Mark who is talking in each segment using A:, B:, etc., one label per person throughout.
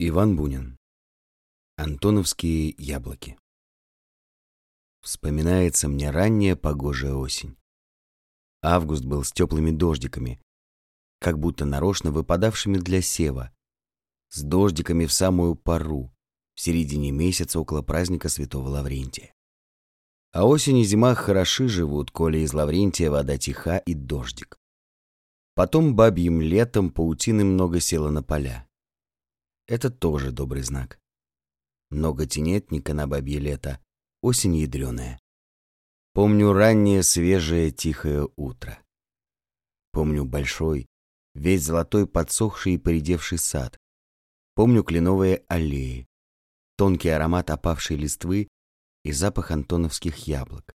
A: Иван Бунин. Антоновские яблоки. Вспоминается мне ранняя погожая осень. Август был с теплыми дождиками, как будто нарочно выпадавшими для сева, с дождиками в самую пару, в середине месяца около праздника Святого Лаврентия. А осень и зима хороши живут, коли из Лаврентия вода тиха и дождик. Потом бабьим летом паутины много села на поля. Это тоже добрый знак. Много тенетника на бабье лето, осень ядреная. Помню раннее, свежее, тихое утро. Помню большой, весь золотой подсохший и поредевший сад. Помню кленовые аллеи, тонкий аромат опавшей листвы и запах антоновских яблок.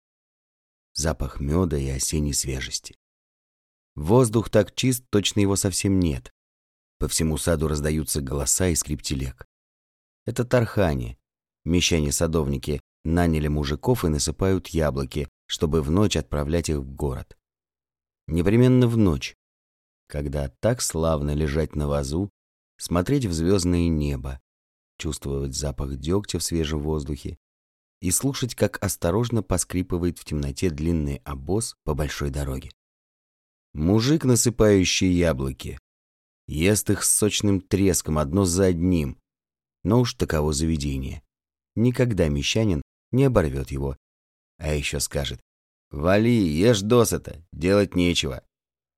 A: Запах меда и осенней свежести. Воздух так чист, точно его совсем нет. По всему саду раздаются голоса и скрип телег. Это тархани. Мещане-садовники наняли мужиков и насыпают яблоки, чтобы в ночь отправлять их в город. Непременно в ночь, когда так славно лежать на вазу, смотреть в звездное небо, чувствовать запах дегтя в свежем воздухе и слушать, как осторожно поскрипывает в темноте длинный обоз по большой дороге. Мужик, насыпающий яблоки, Ест их с сочным треском одно за одним. Но уж таково заведение. Никогда мещанин не оборвет его. А еще скажет, «Вали, ешь досыта, делать нечего.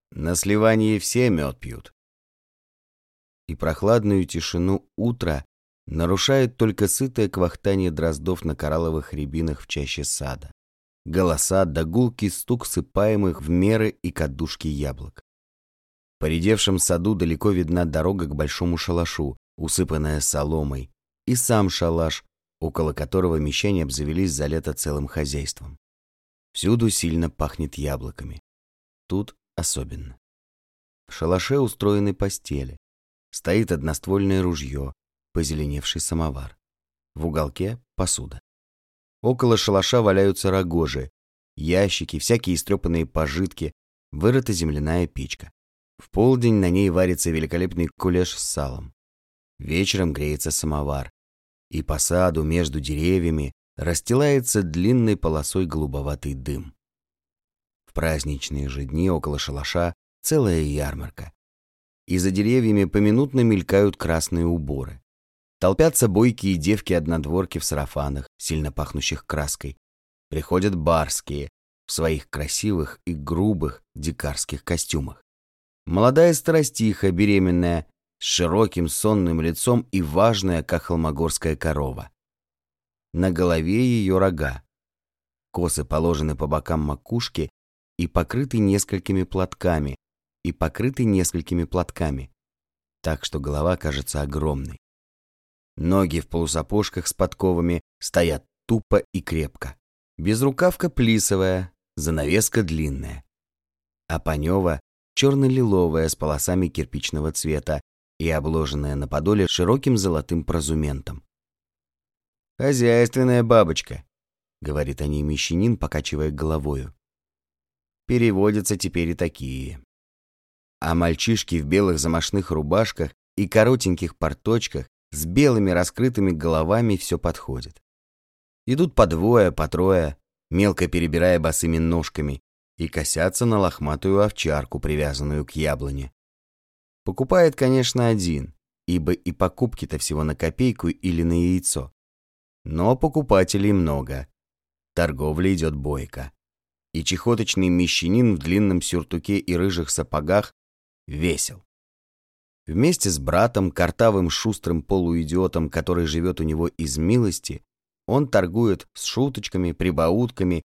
A: На сливании все мед пьют». И прохладную тишину утра нарушает только сытое квахтание дроздов на коралловых рябинах в чаще сада. Голоса да гулкий стук сыпаемых в меры и кадушки яблок поредевшем саду далеко видна дорога к большому шалашу, усыпанная соломой, и сам шалаш, около которого мещане обзавелись за лето целым хозяйством. Всюду сильно пахнет яблоками. Тут особенно. В шалаше устроены постели. Стоит одноствольное ружье, позеленевший самовар. В уголке посуда. Около шалаша валяются рогожи, ящики, всякие истрепанные пожитки, вырыта земляная печка. В полдень на ней варится великолепный кулеш с салом. Вечером греется самовар. И по саду между деревьями расстилается длинной полосой голубоватый дым. В праздничные же дни около шалаша целая ярмарка. И за деревьями поминутно мелькают красные уборы. Толпятся бойкие девки-однодворки в сарафанах, сильно пахнущих краской. Приходят барские в своих красивых и грубых дикарских костюмах. Молодая старостиха, беременная, с широким сонным лицом и важная, как холмогорская корова. На голове ее рога. Косы положены по бокам макушки и покрыты несколькими платками, и покрыты несколькими платками, так что голова кажется огромной. Ноги в полусапожках с подковами стоят тупо и крепко. Безрукавка плисовая, занавеска длинная. А Панева черно-лиловая с полосами кирпичного цвета и обложенная на подоле широким золотым прозументом. «Хозяйственная бабочка», — говорит о ней мещанин, покачивая головою. Переводятся теперь и такие. А мальчишки в белых замашных рубашках и коротеньких порточках с белыми раскрытыми головами все подходят. Идут по двое, по трое, мелко перебирая босыми ножками, и косятся на лохматую овчарку, привязанную к яблоне. Покупает, конечно, один, ибо и покупки-то всего на копейку или на яйцо. Но покупателей много. Торговля идет бойко. И чехоточный мещанин в длинном сюртуке и рыжих сапогах весел. Вместе с братом, картавым шустрым полуидиотом, который живет у него из милости, он торгует с шуточками, прибаутками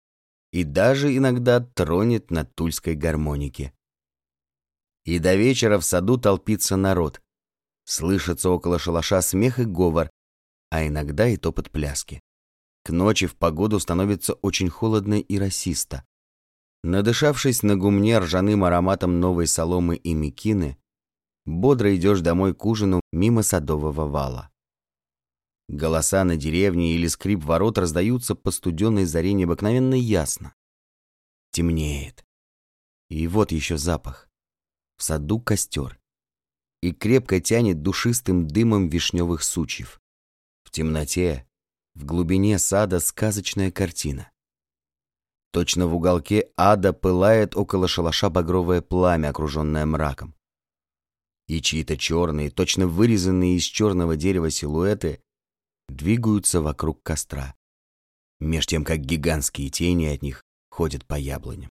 A: и даже иногда тронет на тульской гармонике. И до вечера в саду толпится народ. Слышится около шалаша смех и говор, а иногда и топот пляски. К ночи в погоду становится очень холодно и расисто. Надышавшись на гумне ржаным ароматом новой соломы и мекины, бодро идешь домой к ужину мимо садового вала. Голоса на деревне или скрип ворот раздаются по студенной заре необыкновенно ясно. Темнеет. И вот еще запах. В саду костер. и крепко тянет душистым дымом вишневых сучьев. В темноте, в глубине сада сказочная картина. Точно в уголке ада пылает около шалаша багровое пламя, окруженное мраком. И чьи-то черные, точно вырезанные из черного дерева силуэты двигаются вокруг костра, меж тем как гигантские тени от них ходят по яблоням.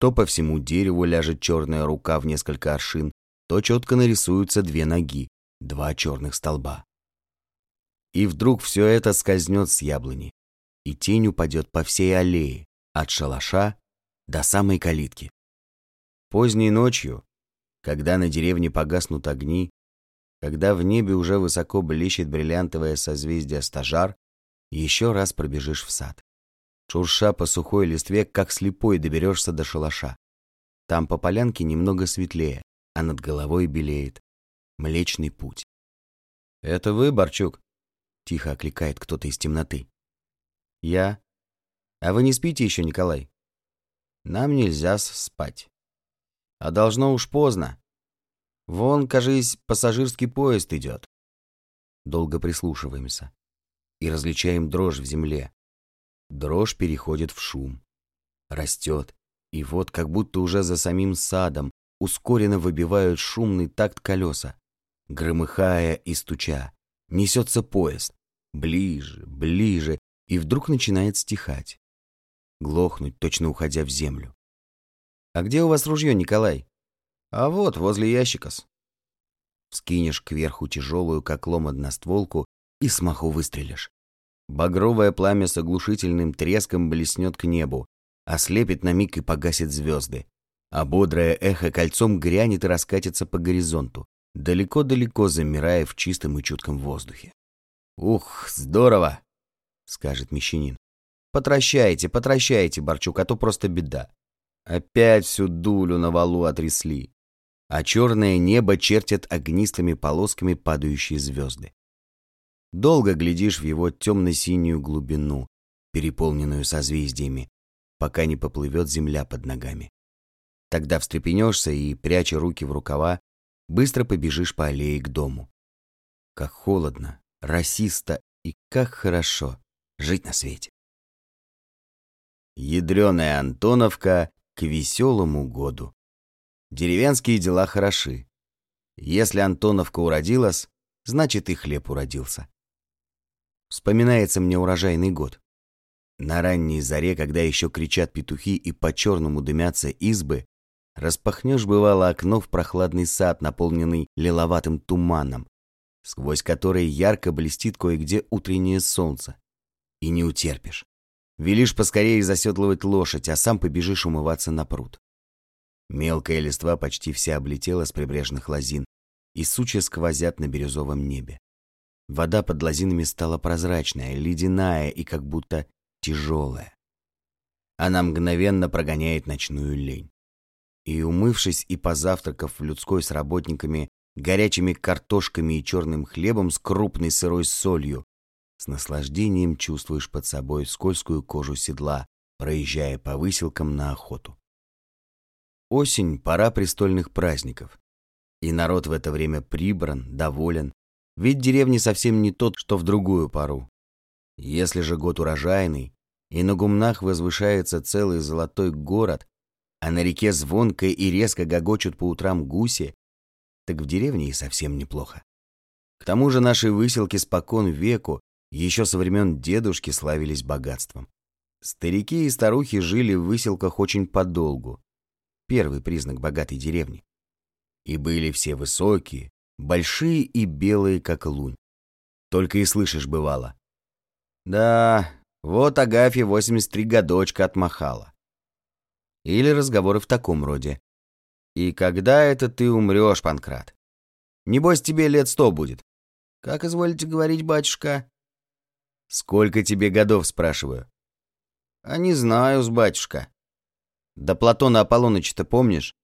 A: То по всему дереву ляжет черная рука в несколько аршин, то четко нарисуются две ноги, два черных столба. И вдруг все это скользнет с яблони, и тень упадет по всей аллее, от шалаша до самой калитки. Поздней ночью, когда на деревне погаснут огни, когда в небе уже высоко блещет бриллиантовое созвездие стажар, еще раз пробежишь в сад. Шурша по сухой листве, как слепой доберешься до шалаша. Там по полянке немного светлее, а над головой белеет Млечный путь. «Это вы, Борчук?» — тихо окликает кто-то из темноты. «Я. А вы не спите еще, Николай?» «Нам нельзя спать. А должно уж поздно. Вон, кажись, пассажирский поезд идет». Долго прислушиваемся и различаем дрожь в земле. Дрожь переходит в шум. Растет, и вот как будто уже за самим садом ускоренно выбивают шумный такт колеса. Громыхая и стуча, несется поезд. Ближе, ближе, и вдруг начинает стихать. Глохнуть, точно уходя в землю. «А где у вас ружье, Николай?» «А вот, возле ящика-с». Вскинешь кверху тяжелую, как лом, одностволку и смаху выстрелишь. Багровое пламя с оглушительным треском блеснет к небу, ослепит на миг и погасит звезды а бодрое эхо кольцом грянет и раскатится по горизонту, далеко-далеко замирая в чистом и чутком воздухе. «Ух, здорово!» — скажет мещанин. «Потращайте, потращайте, Борчук, а то просто беда. Опять всю дулю на валу отрясли, а черное небо чертят огнистыми полосками падающие звезды. Долго глядишь в его темно-синюю глубину, переполненную созвездиями, пока не поплывет земля под ногами. Тогда встрепенешься и, пряча руки в рукава, быстро побежишь по аллее к дому. Как холодно, расисто и как хорошо жить на свете. Ядреная Антоновка к веселому году. Деревенские дела хороши. Если Антоновка уродилась, значит и хлеб уродился. Вспоминается мне урожайный год. На ранней заре, когда еще кричат петухи и по-черному дымятся избы, Распахнешь, бывало, окно в прохладный сад, наполненный лиловатым туманом, сквозь который ярко блестит кое-где утреннее солнце. И не утерпишь. Велишь поскорее заседлывать лошадь, а сам побежишь умываться на пруд. Мелкая листва почти вся облетела с прибрежных лозин, и сучья сквозят на бирюзовом небе. Вода под лозинами стала прозрачная, ледяная и как будто тяжелая. Она мгновенно прогоняет ночную лень. И умывшись и позавтракав в людской с работниками, горячими картошками и черным хлебом с крупной сырой солью, с наслаждением чувствуешь под собой скользкую кожу седла, проезжая по выселкам на охоту. Осень — пора престольных праздников. И народ в это время прибран, доволен, ведь деревни совсем не тот, что в другую пару. Если же год урожайный, и на гумнах возвышается целый золотой город, а на реке звонко и резко гогочут по утрам гуси, так в деревне и совсем неплохо. К тому же наши выселки спокон веку, еще со времен дедушки славились богатством. Старики и старухи жили в выселках очень подолгу. Первый признак богатой деревни. И были все высокие, большие и белые, как лунь. Только и слышишь, бывало. Да, вот Агафья 83 годочка отмахала. Или разговоры в таком роде. «И когда это ты умрешь, Панкрат? Небось, тебе лет сто будет». «Как изволите говорить, батюшка?» «Сколько тебе годов, спрашиваю?» «А не знаю, с батюшка». «Да Платона Аполлоныча-то помнишь?»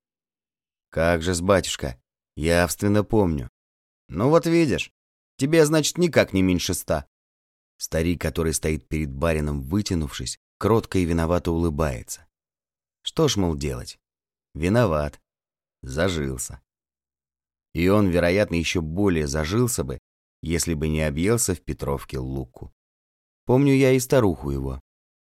A: «Как же с батюшка? Явственно помню». «Ну вот видишь, тебе, значит, никак не меньше ста». Старик, который стоит перед барином, вытянувшись, кротко и виновато улыбается. Что ж, мол, делать? Виноват. Зажился. и он, вероятно, еще более зажился бы, если бы не объелся в Петровке луку. Помню я и старуху его.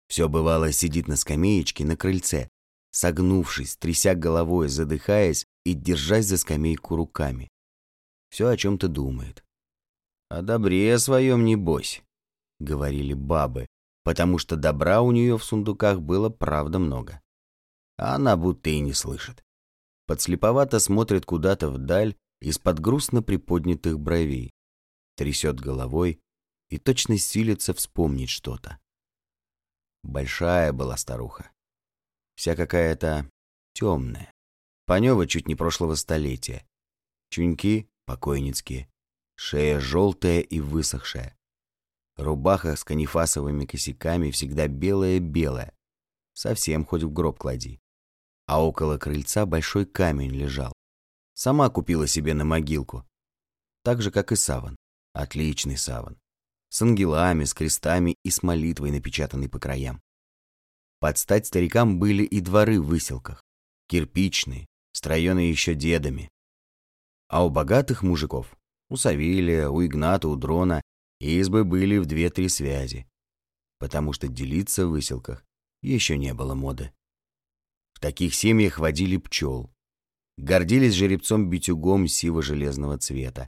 A: Все бывало сидит на скамеечке на крыльце, согнувшись, тряся головой, задыхаясь и держась за скамейку руками. Все о чем-то думает. «О добре своем небось», — говорили бабы, потому что добра у нее в сундуках было правда много. А она будто и не слышит. Подслеповато смотрит куда-то вдаль из-под грустно приподнятых бровей, трясет головой и точно силится вспомнить что-то. Большая была старуха. Вся какая-то темная. Панева чуть не прошлого столетия. Чуньки покойницкие. Шея желтая и высохшая. Рубаха с канифасовыми косяками всегда белая-белая. Совсем хоть в гроб клади. А около крыльца большой камень лежал. Сама купила себе на могилку. Так же, как и саван. Отличный саван. С ангелами, с крестами и с молитвой, напечатанной по краям. Под стать старикам были и дворы в выселках. Кирпичные, строенные еще дедами. А у богатых мужиков, у Савелия, у Игната, у Дрона, избы были в две-три связи, потому что делиться в выселках еще не было моды. В таких семьях водили пчел, гордились жеребцом-битюгом сиво-железного цвета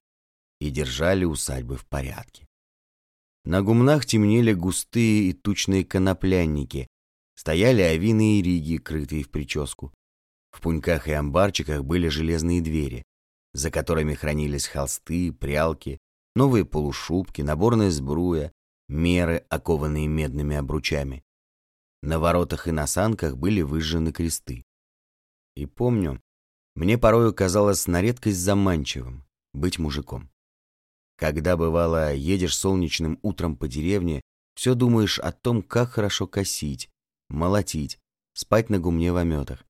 A: и держали усадьбы в порядке. На гумнах темнели густые и тучные коноплянники, стояли авины и риги, крытые в прическу. В пуньках и амбарчиках были железные двери, за которыми хранились холсты, прялки, новые полушубки, наборная сбруя, меры, окованные медными обручами. На воротах и на санках были выжжены кресты. И помню, мне порою казалось на редкость заманчивым быть мужиком. Когда, бывало, едешь солнечным утром по деревне, все думаешь о том, как хорошо косить, молотить, спать на гумне в ометах.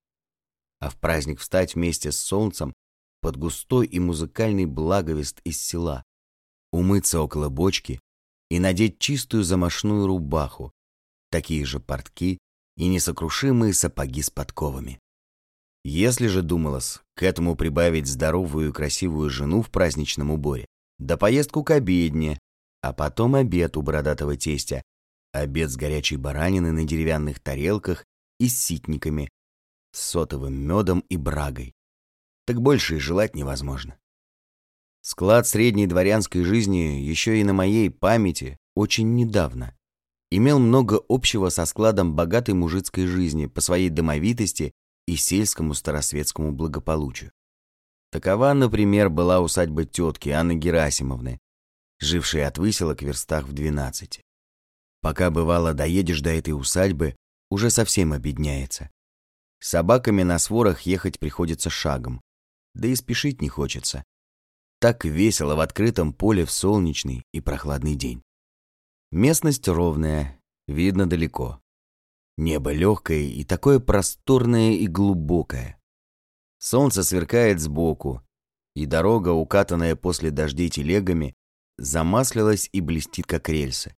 A: А в праздник встать вместе с солнцем под густой и музыкальный благовест из села, умыться около бочки и надеть чистую замашную рубаху, такие же портки и несокрушимые сапоги с подковами. Если же думалось к этому прибавить здоровую и красивую жену в праздничном уборе, да поездку к обедне, а потом обед у бородатого тестя, обед с горячей бараниной на деревянных тарелках и с ситниками, с сотовым медом и брагой, так больше и желать невозможно. Склад средней дворянской жизни еще и на моей памяти очень недавно имел много общего со складом богатой мужицкой жизни по своей домовитости и сельскому старосветскому благополучию. Такова, например, была усадьба тетки Анны Герасимовны, жившей от выселок в верстах в двенадцати. Пока бывало доедешь до этой усадьбы, уже совсем обедняется. С собаками на сворах ехать приходится шагом, да и спешить не хочется. Так весело в открытом поле в солнечный и прохладный день. Местность ровная, видно далеко. Небо легкое и такое просторное и глубокое. Солнце сверкает сбоку, и дорога, укатанная после дождей телегами, замаслилась и блестит, как рельсы.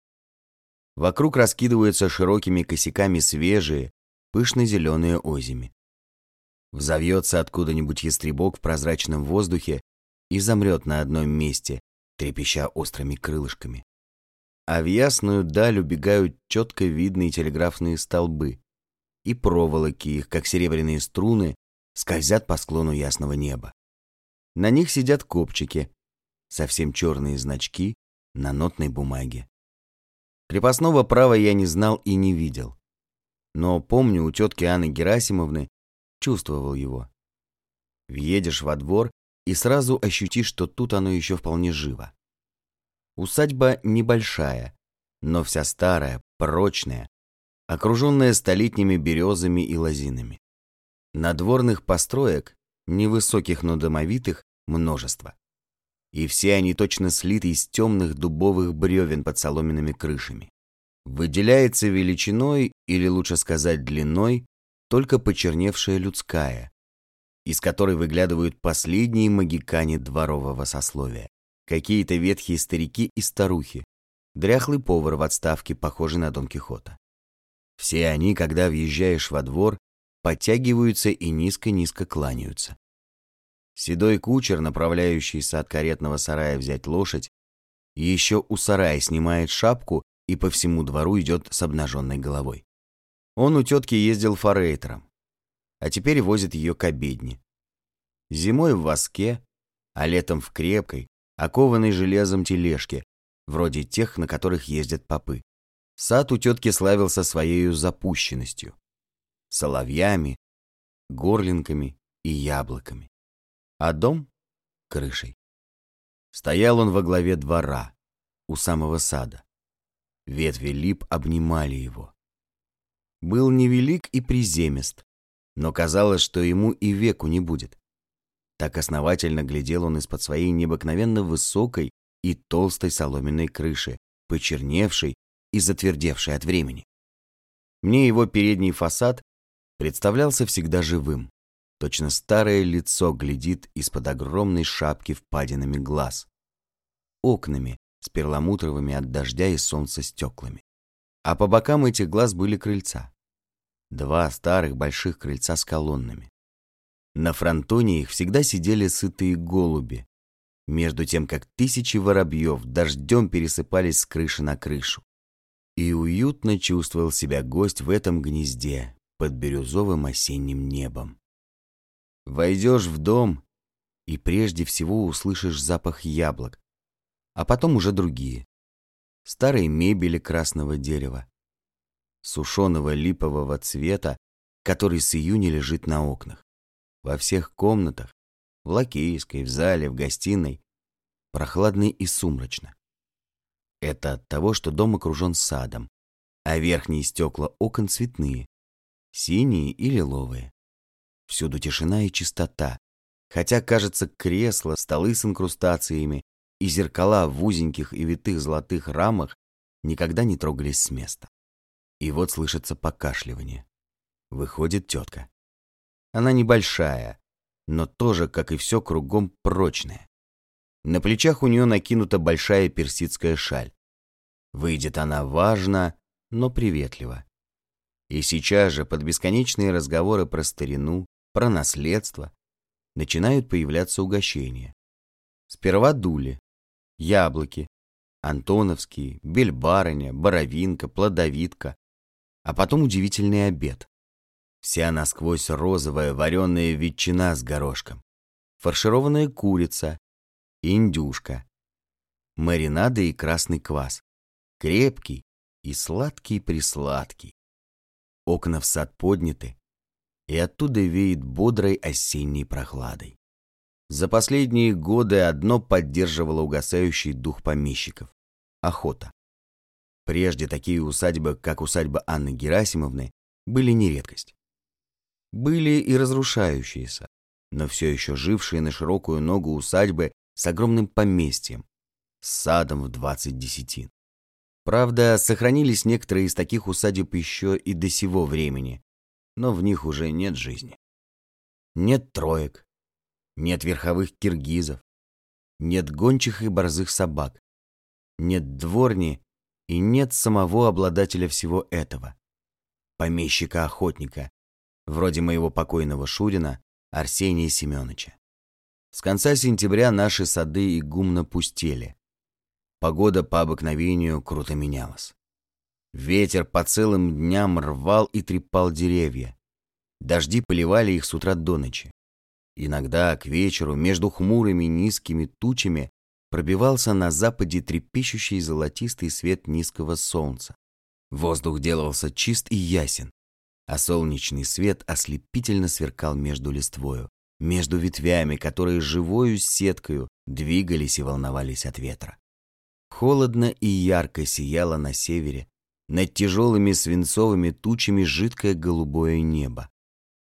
A: Вокруг раскидываются широкими косяками свежие, пышно-зеленые озими. Взовьется откуда-нибудь ястребок в прозрачном воздухе и замрет на одном месте, трепеща острыми крылышками. А в ясную даль убегают четко видные телеграфные столбы, и проволоки их, как серебряные струны, скользят по склону ясного неба. На них сидят копчики, совсем черные значки на нотной бумаге. Крепостного права я не знал и не видел. Но помню, у тетки Анны Герасимовны чувствовал его. Въедешь во двор и сразу ощутишь, что тут оно еще вполне живо. Усадьба небольшая, но вся старая, прочная, окруженная столетними березами и лозинами. Надворных построек, невысоких, но домовитых, множество. И все они точно слиты из темных дубовых бревен под соломенными крышами. Выделяется величиной, или лучше сказать длиной, только почерневшая людская, из которой выглядывают последние магикане дворового сословия. Какие-то ветхие старики и старухи, дряхлый повар в отставке, похожий на Дон Кихота. Все они, когда въезжаешь во двор, подтягиваются и низко-низко кланяются. Седой кучер, направляющийся от каретного сарая взять лошадь, еще у сарая снимает шапку и по всему двору идет с обнаженной головой. Он у тетки ездил форейтером, а теперь возит ее к обедне. Зимой в воске, а летом в крепкой, окованной железом тележке, вроде тех, на которых ездят попы. Сад у тетки славился своей запущенностью, соловьями, горлинками и яблоками, а дом — крышей. Стоял он во главе двора, у самого сада. Ветви лип обнимали его. Был невелик и приземист, но казалось, что ему и веку не будет. Так основательно глядел он из-под своей необыкновенно высокой и толстой соломенной крыши, почерневшей и затвердевшей от времени. Мне его передний фасад представлялся всегда живым. Точно старое лицо глядит из-под огромной шапки впадинами глаз. Окнами, с перламутровыми от дождя и солнца стеклами. А по бокам этих глаз были крыльца. Два старых больших крыльца с колоннами. На фронтоне их всегда сидели сытые голуби, между тем как тысячи воробьев дождем пересыпались с крыши на крышу. И уютно чувствовал себя гость в этом гнезде под бирюзовым осенним небом. Войдешь в дом и прежде всего услышишь запах яблок, а потом уже другие. Старые мебели красного дерева, сушеного липового цвета, который с июня лежит на окнах. Во всех комнатах, в лакейской, в зале, в гостиной, прохладно и сумрачно. Это от того, что дом окружен садом, а верхние стекла окон цветные, синие и лиловые. Всюду тишина и чистота, хотя, кажется, кресла, столы с инкрустациями и зеркала в узеньких и витых золотых рамах никогда не трогались с места. И вот слышится покашливание. Выходит тетка. Она небольшая, но тоже, как и все кругом, прочная. На плечах у нее накинута большая персидская шаль. Выйдет она важно, но приветливо. И сейчас же под бесконечные разговоры про старину, про наследство, начинают появляться угощения. Сперва дули, яблоки, антоновские, бельбарыня, боровинка, плодовитка, а потом удивительный обед. Вся насквозь розовая вареная ветчина с горошком, фаршированная курица, индюшка, маринады и красный квас, крепкий и сладкий-присладкий. Окна в сад подняты, и оттуда веет бодрой осенней прохладой. За последние годы одно поддерживало угасающий дух помещиков – охота. Прежде такие усадьбы, как усадьба Анны Герасимовны, были не редкость. Были и разрушающиеся, но все еще жившие на широкую ногу усадьбы с огромным поместьем, с садом в 20 десятин. Правда, сохранились некоторые из таких усадеб еще и до сего времени, но в них уже нет жизни. Нет троек, нет верховых киргизов, нет гончих и борзых собак, нет дворни и нет самого обладателя всего этого, помещика-охотника, вроде моего покойного Шурина Арсения Семеновича. С конца сентября наши сады и гумно пустели. Погода по обыкновению круто менялась. Ветер по целым дням рвал и трепал деревья. Дожди поливали их с утра до ночи. Иногда к вечеру между хмурыми низкими тучами пробивался на западе трепещущий золотистый свет низкого солнца. Воздух делался чист и ясен, а солнечный свет ослепительно сверкал между листвою, между ветвями, которые живою сеткою двигались и волновались от ветра. Холодно и ярко сияло на севере, над тяжелыми свинцовыми тучами жидкое голубое небо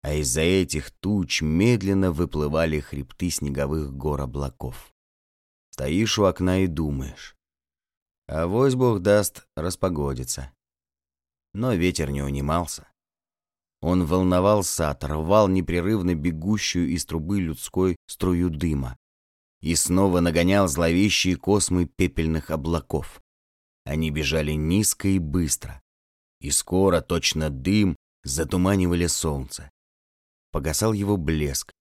A: а из-за этих туч медленно выплывали хребты снеговых гор облаков. Стоишь у окна и думаешь. А вось Бог даст распогодиться. Но ветер не унимался. Он волновал сад, непрерывно бегущую из трубы людской струю дыма и снова нагонял зловещие космы пепельных облаков. Они бежали низко и быстро, и скоро точно дым затуманивали солнце погасал его блеск,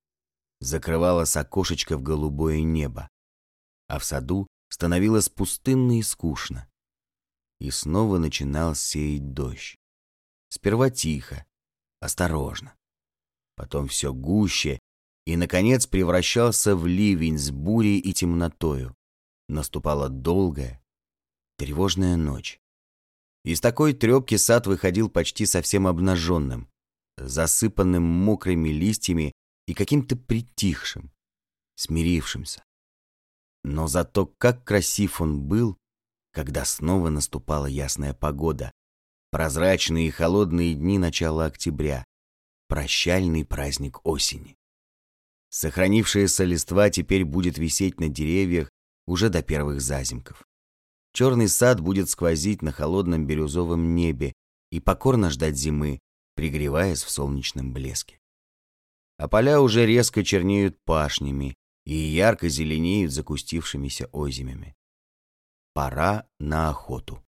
A: закрывалось окошечко в голубое небо, а в саду становилось пустынно и скучно. И снова начинал сеять дождь. Сперва тихо, осторожно. Потом все гуще и, наконец, превращался в ливень с бурей и темнотою. Наступала долгая, тревожная ночь. Из такой трепки сад выходил почти совсем обнаженным, засыпанным мокрыми листьями и каким-то притихшим, смирившимся. Но зато как красив он был, когда снова наступала ясная погода, прозрачные и холодные дни начала октября, прощальный праздник осени. Сохранившаяся листва теперь будет висеть на деревьях уже до первых зазимков. Черный сад будет сквозить на холодном бирюзовом небе и покорно ждать зимы, пригреваясь в солнечном блеске. А поля уже резко чернеют пашнями и ярко зеленеют закустившимися озимями. Пора на охоту.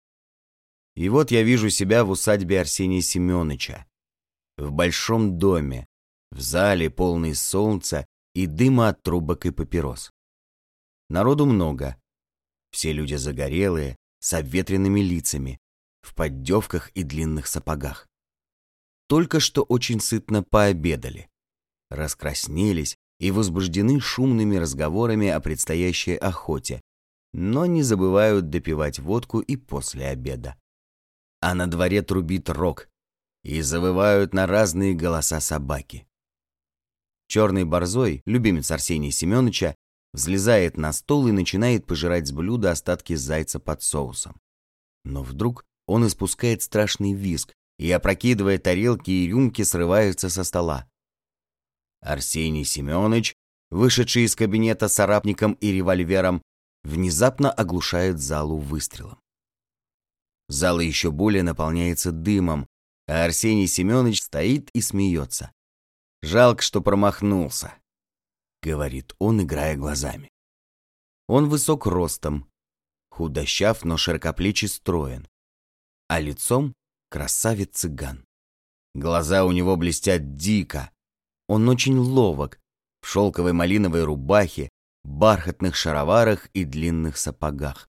A: И вот я вижу себя в усадьбе Арсения Семеновича, в большом доме, в зале полный солнца и дыма от трубок и папирос. Народу много. Все люди загорелые, с обветренными лицами, в поддевках и длинных сапогах. Только что очень сытно пообедали. Раскраснелись и возбуждены шумными разговорами о предстоящей охоте, но не забывают допивать водку и после обеда. А на дворе трубит рог, и завывают на разные голоса собаки. Черный борзой, любимец Арсения Семеновича, взлезает на стол и начинает пожирать с блюда остатки зайца под соусом. Но вдруг он испускает страшный визг и, опрокидывая тарелки и рюмки, срывается со стола. Арсений Семенович, вышедший из кабинета с арапником и револьвером, внезапно оглушает залу выстрелом. Зала еще более наполняется дымом, а Арсений Семенович стоит и смеется. Жалко, что промахнулся. — говорит он, играя глазами. Он высок ростом, худощав, но широкоплечий строен, а лицом красавец-цыган. Глаза у него блестят дико. Он очень ловок, в шелковой малиновой рубахе, бархатных шароварах и длинных сапогах.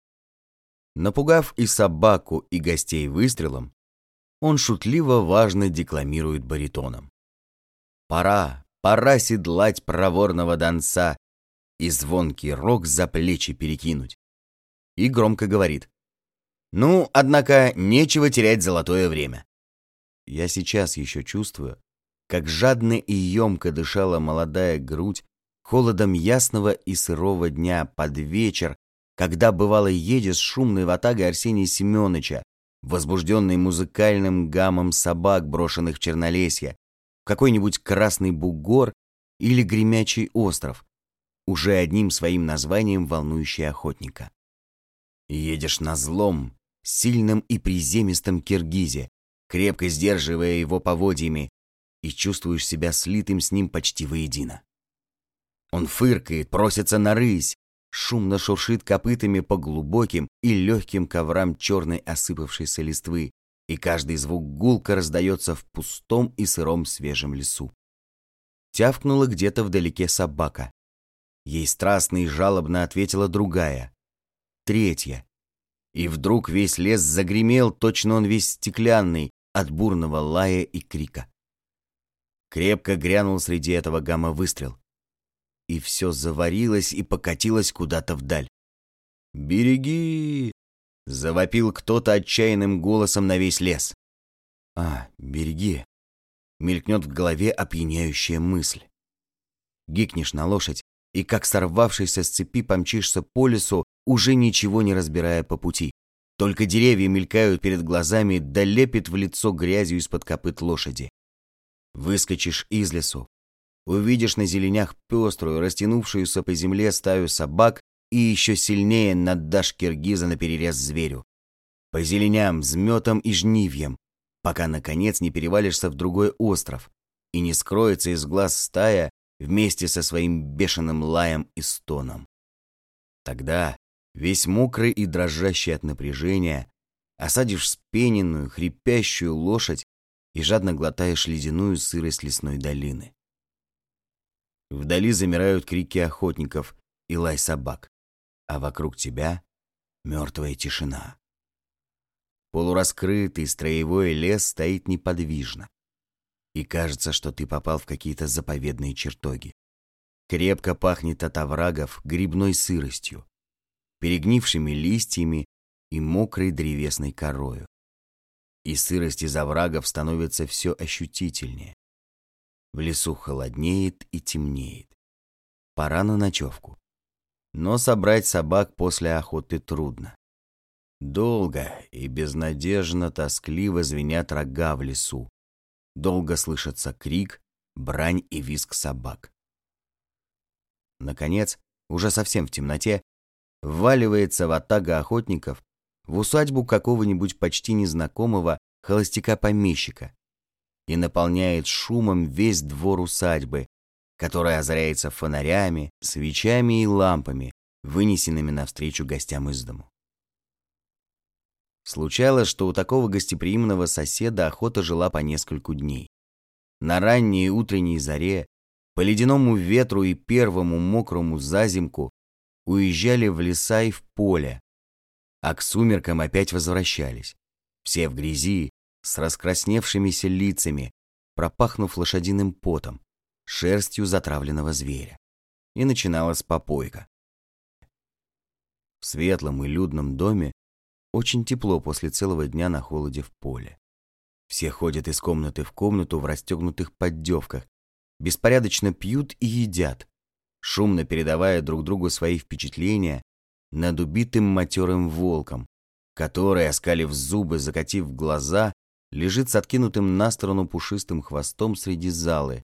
A: Напугав и собаку, и гостей выстрелом, он шутливо важно декламирует баритоном. «Пора, Пора седлать проворного донца и звонкий рог за плечи перекинуть. И громко говорит. Ну, однако, нечего терять золотое время. Я сейчас еще чувствую, как жадно и емко дышала молодая грудь холодом ясного и сырого дня под вечер, когда бывало едет с шумной ватагой Арсения Семеновича, возбужденный музыкальным гамом собак, брошенных в чернолесье, какой-нибудь Красный Бугор или Гремячий остров, уже одним своим названием волнующий охотника. Едешь на злом, сильном и приземистом киргизе, крепко сдерживая его поводьями, и чувствуешь себя слитым с ним почти воедино. Он фыркает, просится на рысь, шумно шуршит копытами по глубоким и легким коврам черной осыпавшейся листвы, и каждый звук гулко раздается в пустом и сыром свежем лесу. Тявкнула где-то вдалеке собака. Ей страстно и жалобно ответила другая. Третья. И вдруг весь лес загремел, точно он весь стеклянный, от бурного лая и крика. Крепко грянул среди этого гамма выстрел. И все заварилось и покатилось куда-то вдаль. «Береги!» Завопил кто-то отчаянным голосом на весь лес. «А, береги!» Мелькнет в голове опьяняющая мысль. Гикнешь на лошадь, и как сорвавшийся с цепи помчишься по лесу, уже ничего не разбирая по пути. Только деревья мелькают перед глазами, да лепит в лицо грязью из-под копыт лошади. Выскочишь из лесу, увидишь на зеленях пеструю, растянувшуюся по земле стаю собак и еще сильнее наддашь киргиза на перерез зверю. По зеленям, взметам и жнивьям, пока, наконец, не перевалишься в другой остров и не скроется из глаз стая вместе со своим бешеным лаем и стоном. Тогда, весь мокрый и дрожащий от напряжения, осадишь спененную, хрипящую лошадь и жадно глотаешь ледяную сырость лесной долины. Вдали замирают крики охотников и лай собак, а вокруг тебя мертвая тишина. Полураскрытый строевой лес стоит неподвижно. И кажется, что ты попал в какие-то заповедные чертоги. Крепко пахнет от оврагов грибной сыростью, перегнившими листьями и мокрой древесной корою. И сырость из оврагов становится все ощутительнее. В лесу холоднеет и темнеет. Пора на ночевку. Но собрать собак после охоты трудно. Долго и безнадежно тоскливо звенят рога в лесу. Долго слышится крик, брань и визг собак. Наконец, уже совсем в темноте, вваливается ватага охотников в усадьбу какого-нибудь почти незнакомого холостяка-помещика и наполняет шумом весь двор усадьбы, который озаряется фонарями, свечами и лампами, вынесенными навстречу гостям из дому. Случалось, что у такого гостеприимного соседа охота жила по нескольку дней. На ранней утренней заре, по ледяному ветру и первому мокрому зазимку уезжали в леса и в поле, а к сумеркам опять возвращались, все в грязи, с раскрасневшимися лицами, пропахнув лошадиным потом, шерстью затравленного зверя. И начиналась попойка. В светлом и людном доме очень тепло после целого дня на холоде в поле. Все ходят из комнаты в комнату в расстегнутых поддевках, беспорядочно пьют и едят, шумно передавая друг другу свои впечатления над убитым матерым волком, который, оскалив зубы, закатив глаза, лежит с откинутым на сторону пушистым хвостом среди залы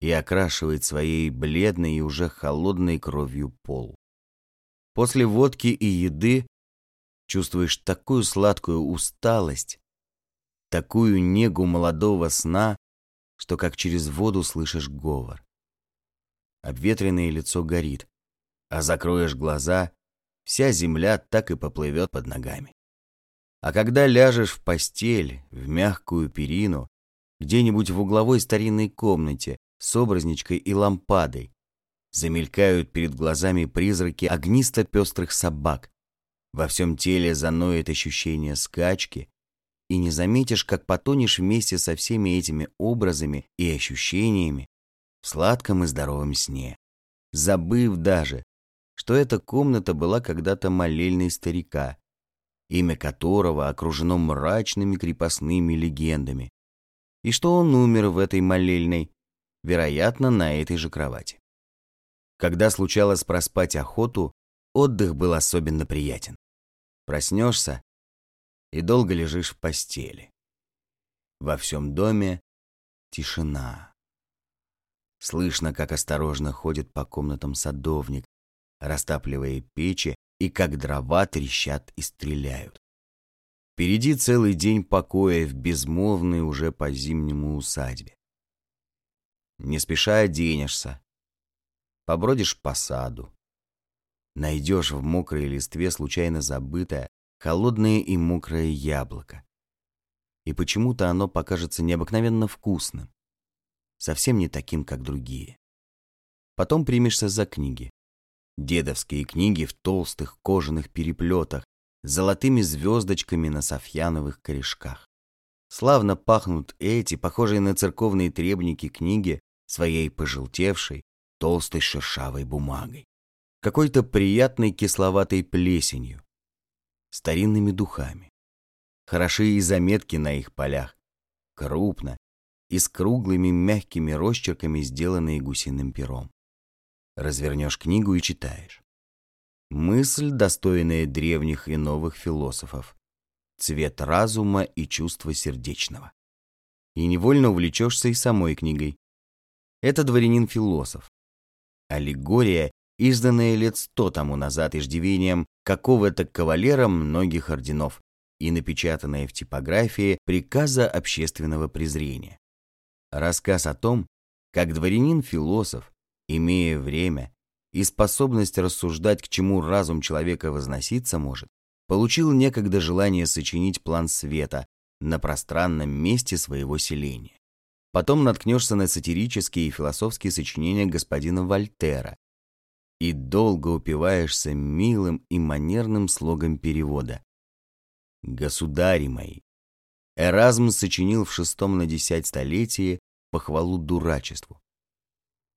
A: и окрашивает своей бледной и уже холодной кровью пол. После водки и еды чувствуешь такую сладкую усталость, такую негу молодого сна, что как через воду слышишь говор. Обветренное лицо горит, а закроешь глаза, вся земля так и поплывет под ногами. А когда ляжешь в постель, в мягкую перину, где-нибудь в угловой старинной комнате с образничкой и лампадой, замелькают перед глазами призраки огнисто-пестрых собак, во всем теле заноет ощущение скачки, и не заметишь, как потонешь вместе со всеми этими образами и ощущениями в сладком и здоровом сне, забыв даже, что эта комната была когда-то молельной старика, имя которого окружено мрачными крепостными легендами, и что он умер в этой молельной, вероятно, на этой же кровати. Когда случалось проспать охоту, отдых был особенно приятен. Проснешься и долго лежишь в постели. Во всем доме тишина. Слышно, как осторожно ходит по комнатам садовник, растапливая печи, и как дрова трещат и стреляют. Впереди целый день покоя в безмолвной уже по-зимнему усадьбе. Не спеша оденешься, побродишь по саду, найдешь в мокрой листве случайно забытое, холодное и мокрое яблоко. И почему-то оно покажется необыкновенно вкусным, совсем не таким, как другие. Потом примешься за книги. Дедовские книги в толстых кожаных переплетах, с золотыми звездочками на софьяновых корешках. Славно пахнут эти, похожие на церковные требники книги, своей пожелтевшей, толстой шершавой бумагой какой-то приятной кисловатой плесенью, старинными духами. Хороши и заметки на их полях, крупно и с круглыми мягкими росчерками, сделанные гусиным пером. Развернешь книгу и читаешь. Мысль, достойная древних и новых философов, цвет разума и чувства сердечного. И невольно увлечешься и самой книгой. Это дворянин-философ. Аллегория изданное лет сто тому назад иждивением какого-то кавалера многих орденов и напечатанное в типографии приказа общественного презрения. Рассказ о том, как дворянин-философ, имея время и способность рассуждать, к чему разум человека возноситься может, получил некогда желание сочинить план света на пространном месте своего селения. Потом наткнешься на сатирические и философские сочинения господина Вольтера и долго упиваешься милым и манерным слогом перевода. «Государи мои!» Эразм сочинил в шестом на десять столетии похвалу дурачеству.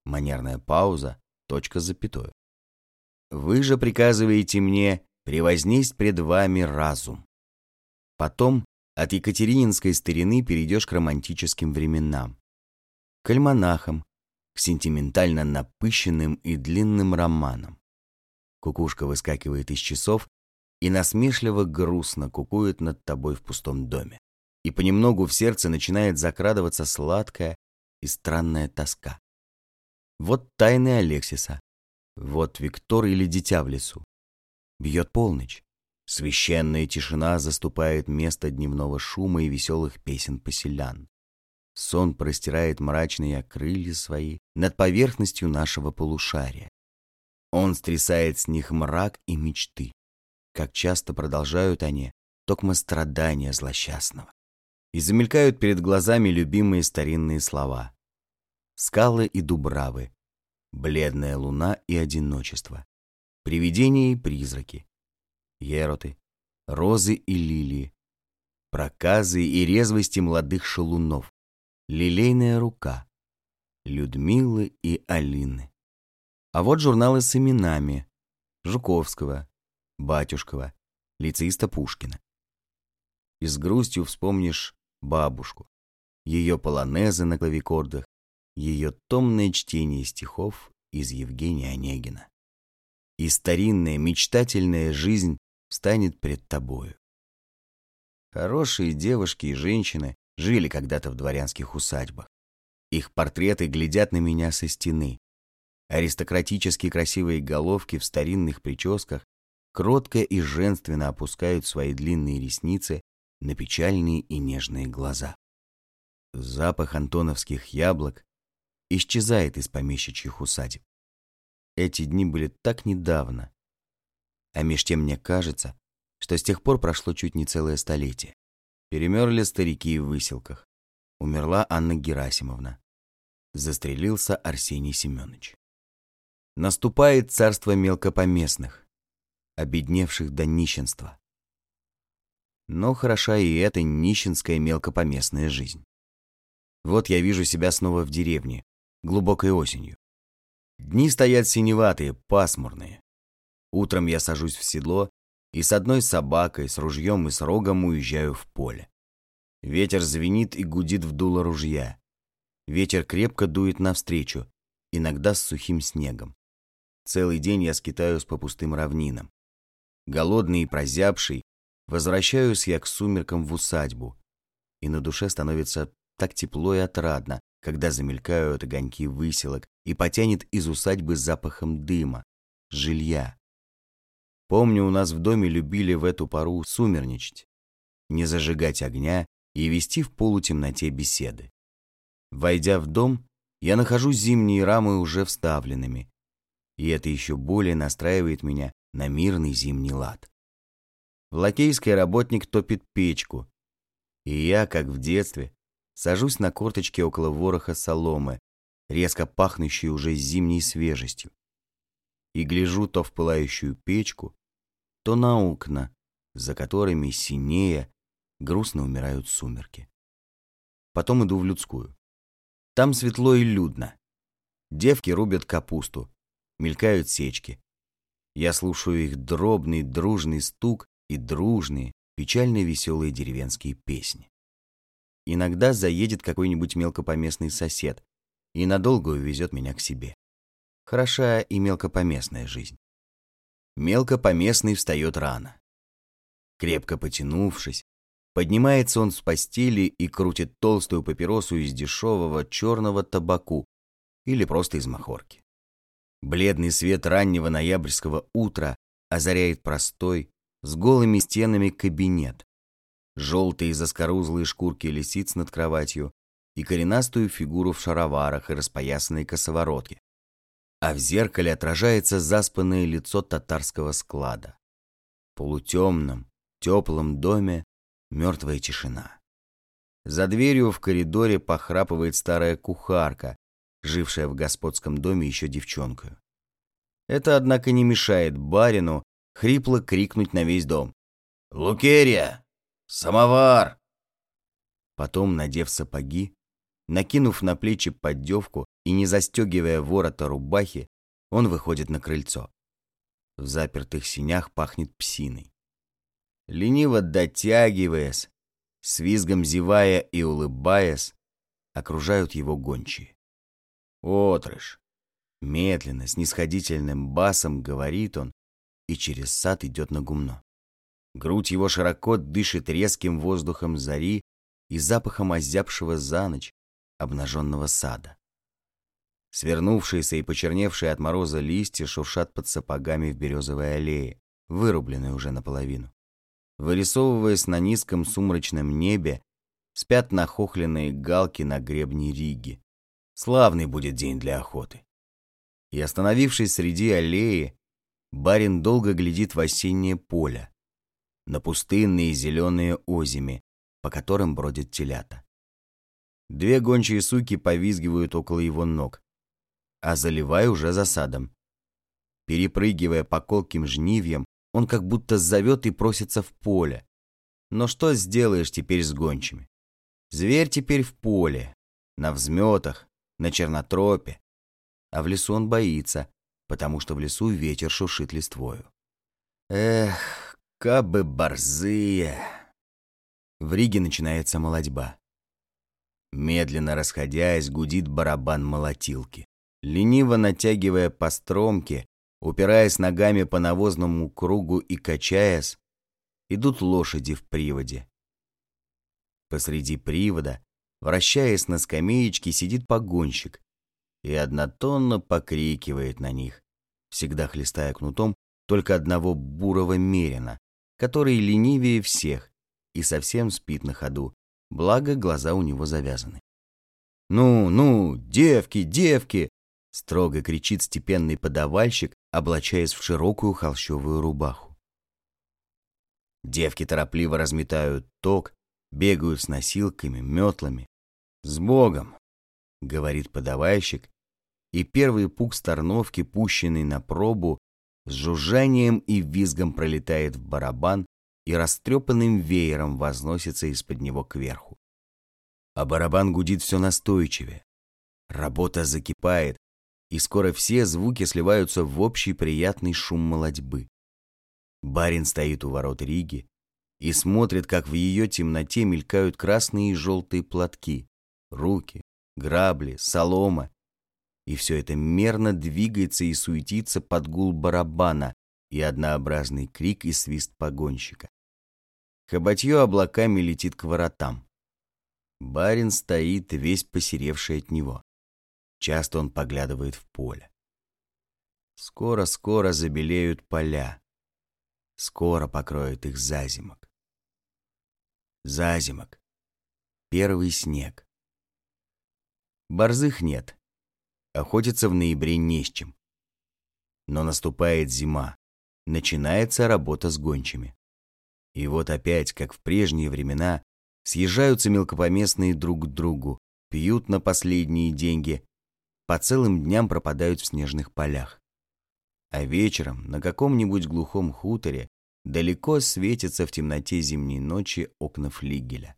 A: Манерная пауза, точка запятой. Вы же приказываете мне превознесть пред вами разум. Потом от екатерининской старины перейдешь к романтическим временам, к альманахам, к сентиментально напыщенным и длинным романам. Кукушка выскакивает из часов и насмешливо грустно кукует над тобой в пустом доме. И понемногу в сердце начинает закрадываться сладкая и странная тоска. Вот тайны Алексиса, вот Виктор или дитя в лесу. Бьет полночь. Священная тишина заступает место дневного шума и веселых песен поселян. Сон простирает мрачные крылья свои над поверхностью нашего полушария. Он стрясает с них мрак и мечты. Как часто продолжают они, токмо страдания злосчастного. И замелькают перед глазами любимые старинные слова. Скалы и дубравы, бледная луна и одиночество, привидения и призраки, ероты, розы и лилии, проказы и резвости молодых шалунов, лилейная рука, Людмилы и Алины. А вот журналы с именами Жуковского, Батюшкова, лицеиста Пушкина. И с грустью вспомнишь бабушку, ее полонезы на клавикордах, ее томное чтение стихов из Евгения Онегина. И старинная мечтательная жизнь станет пред тобою. Хорошие девушки и женщины жили когда-то в дворянских усадьбах. Их портреты глядят на меня со стены. Аристократически красивые головки в старинных прическах кротко и женственно опускают свои длинные ресницы на печальные и нежные глаза. Запах антоновских яблок исчезает из помещичьих усадеб. Эти дни были так недавно, а меж тем мне кажется, что с тех пор прошло чуть не целое столетие. Перемерли старики в выселках. Умерла Анна Герасимовна. Застрелился Арсений Семенович. Наступает царство мелкопоместных, обедневших до нищенства. Но хороша и эта нищенская мелкопоместная жизнь. Вот я вижу себя снова в деревне, глубокой осенью. Дни стоят синеватые, пасмурные. Утром я сажусь в седло и с одной собакой, с ружьем и с рогом уезжаю в поле. Ветер звенит и гудит в дуло ружья. Ветер крепко дует навстречу, иногда с сухим снегом. Целый день я скитаюсь по пустым равнинам. Голодный и прозябший, возвращаюсь я к сумеркам в усадьбу, и на душе становится так тепло и отрадно, когда замелькают огоньки выселок и потянет из усадьбы запахом дыма, жилья. Помню, у нас в доме любили в эту пору сумерничать, не зажигать огня и вести в полутемноте беседы. Войдя в дом, я нахожу зимние рамы уже вставленными, и это еще более настраивает меня на мирный зимний лад. В лакейской работник топит печку, и я, как в детстве, сажусь на корточки около вороха соломы, резко пахнущей уже зимней свежестью, и гляжу то в пылающую печку, то на окна, за которыми синее, грустно умирают сумерки. Потом иду в людскую. Там светло и людно. Девки рубят капусту, мелькают сечки. Я слушаю их дробный, дружный стук и дружные, печально веселые деревенские песни. Иногда заедет какой-нибудь мелкопоместный сосед и надолго увезет меня к себе. Хороша и мелкопоместная жизнь. Мелкопоместный встает рано. Крепко потянувшись, поднимается он с постели и крутит толстую папиросу из дешевого черного табаку или просто из махорки. Бледный свет раннего ноябрьского утра озаряет простой, с голыми стенами кабинет. Желтые заскорузлые шкурки лисиц над кроватью и коренастую фигуру в шароварах и распоясанной косоворотке а в зеркале отражается заспанное лицо татарского склада. В полутемном, теплом доме мертвая тишина. За дверью в коридоре похрапывает старая кухарка, жившая в господском доме еще девчонкою. Это, однако, не мешает барину хрипло крикнуть на весь дом. «Лукерия! Самовар!» Потом, надев сапоги, накинув на плечи поддевку и не застегивая ворота рубахи, он выходит на крыльцо. В запертых синях пахнет псиной. Лениво дотягиваясь, с визгом зевая и улыбаясь, окружают его гончие. Отрыж. Медленно, с нисходительным басом говорит он, и через сад идет на гумно. Грудь его широко дышит резким воздухом зари и запахом озябшего за ночь обнаженного сада. Свернувшиеся и почерневшие от мороза листья шуршат под сапогами в березовой аллее, вырубленной уже наполовину. Вырисовываясь на низком сумрачном небе, спят нахохленные галки на гребне Риги. Славный будет день для охоты. И остановившись среди аллеи, барин долго глядит в осеннее поле, на пустынные зеленые озими, по которым бродят телята. Две гончие суки повизгивают около его ног, а заливай уже за садом. Перепрыгивая по колким жнивьям, он как будто зовет и просится в поле. Но что сделаешь теперь с гончими? Зверь теперь в поле, на взметах, на чернотропе. А в лесу он боится, потому что в лесу ветер шуршит листвою. Эх, кабы борзые! В Риге начинается молодьба. Медленно расходясь, гудит барабан молотилки. Лениво натягивая по стромке, упираясь ногами по навозному кругу и качаясь, идут лошади в приводе. Посреди привода, вращаясь на скамеечке, сидит погонщик и однотонно покрикивает на них, всегда хлестая кнутом только одного бурого мерина, который ленивее всех и совсем спит на ходу, благо глаза у него завязаны. «Ну, ну, девки, девки!» Строго кричит степенный подавальщик, облачаясь в широкую холщовую рубаху. Девки торопливо разметают ток, бегают с носилками, метлами. «С Богом!» — говорит подавальщик, и первый пук старновки, пущенный на пробу, с жужжанием и визгом пролетает в барабан и растрепанным веером возносится из-под него кверху. А барабан гудит все настойчивее. Работа закипает, и скоро все звуки сливаются в общий приятный шум молодьбы. Барин стоит у ворот Риги и смотрит, как в ее темноте мелькают красные и желтые платки, руки, грабли, солома, и все это мерно двигается и суетится под гул барабана и однообразный крик и свист погонщика. Хоботье облаками летит к воротам. Барин стоит, весь посеревший от него. Часто он поглядывает в поле. Скоро-скоро забелеют поля. Скоро покроет их зазимок. Зазимок. Первый снег. Борзых нет. Охотиться в ноябре не с чем. Но наступает зима. Начинается работа с гончими. И вот опять, как в прежние времена, съезжаются мелкопоместные друг к другу, пьют на последние деньги по целым дням пропадают в снежных полях. А вечером на каком-нибудь глухом хуторе далеко светятся в темноте зимней ночи окна флигеля.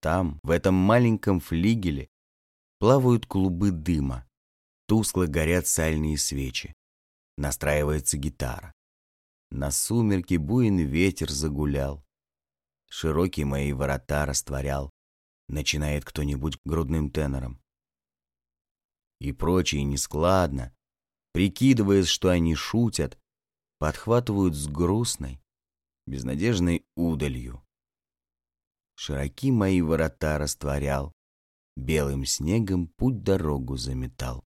A: Там, в этом маленьком флигеле, плавают клубы дыма, тускло горят сальные свечи, настраивается гитара. На сумерки буин ветер загулял, широкие мои ворота растворял, начинает кто-нибудь грудным тенором и прочие нескладно, прикидываясь, что они шутят, подхватывают с грустной, безнадежной удалью. Широки мои ворота растворял, белым снегом путь-дорогу заметал.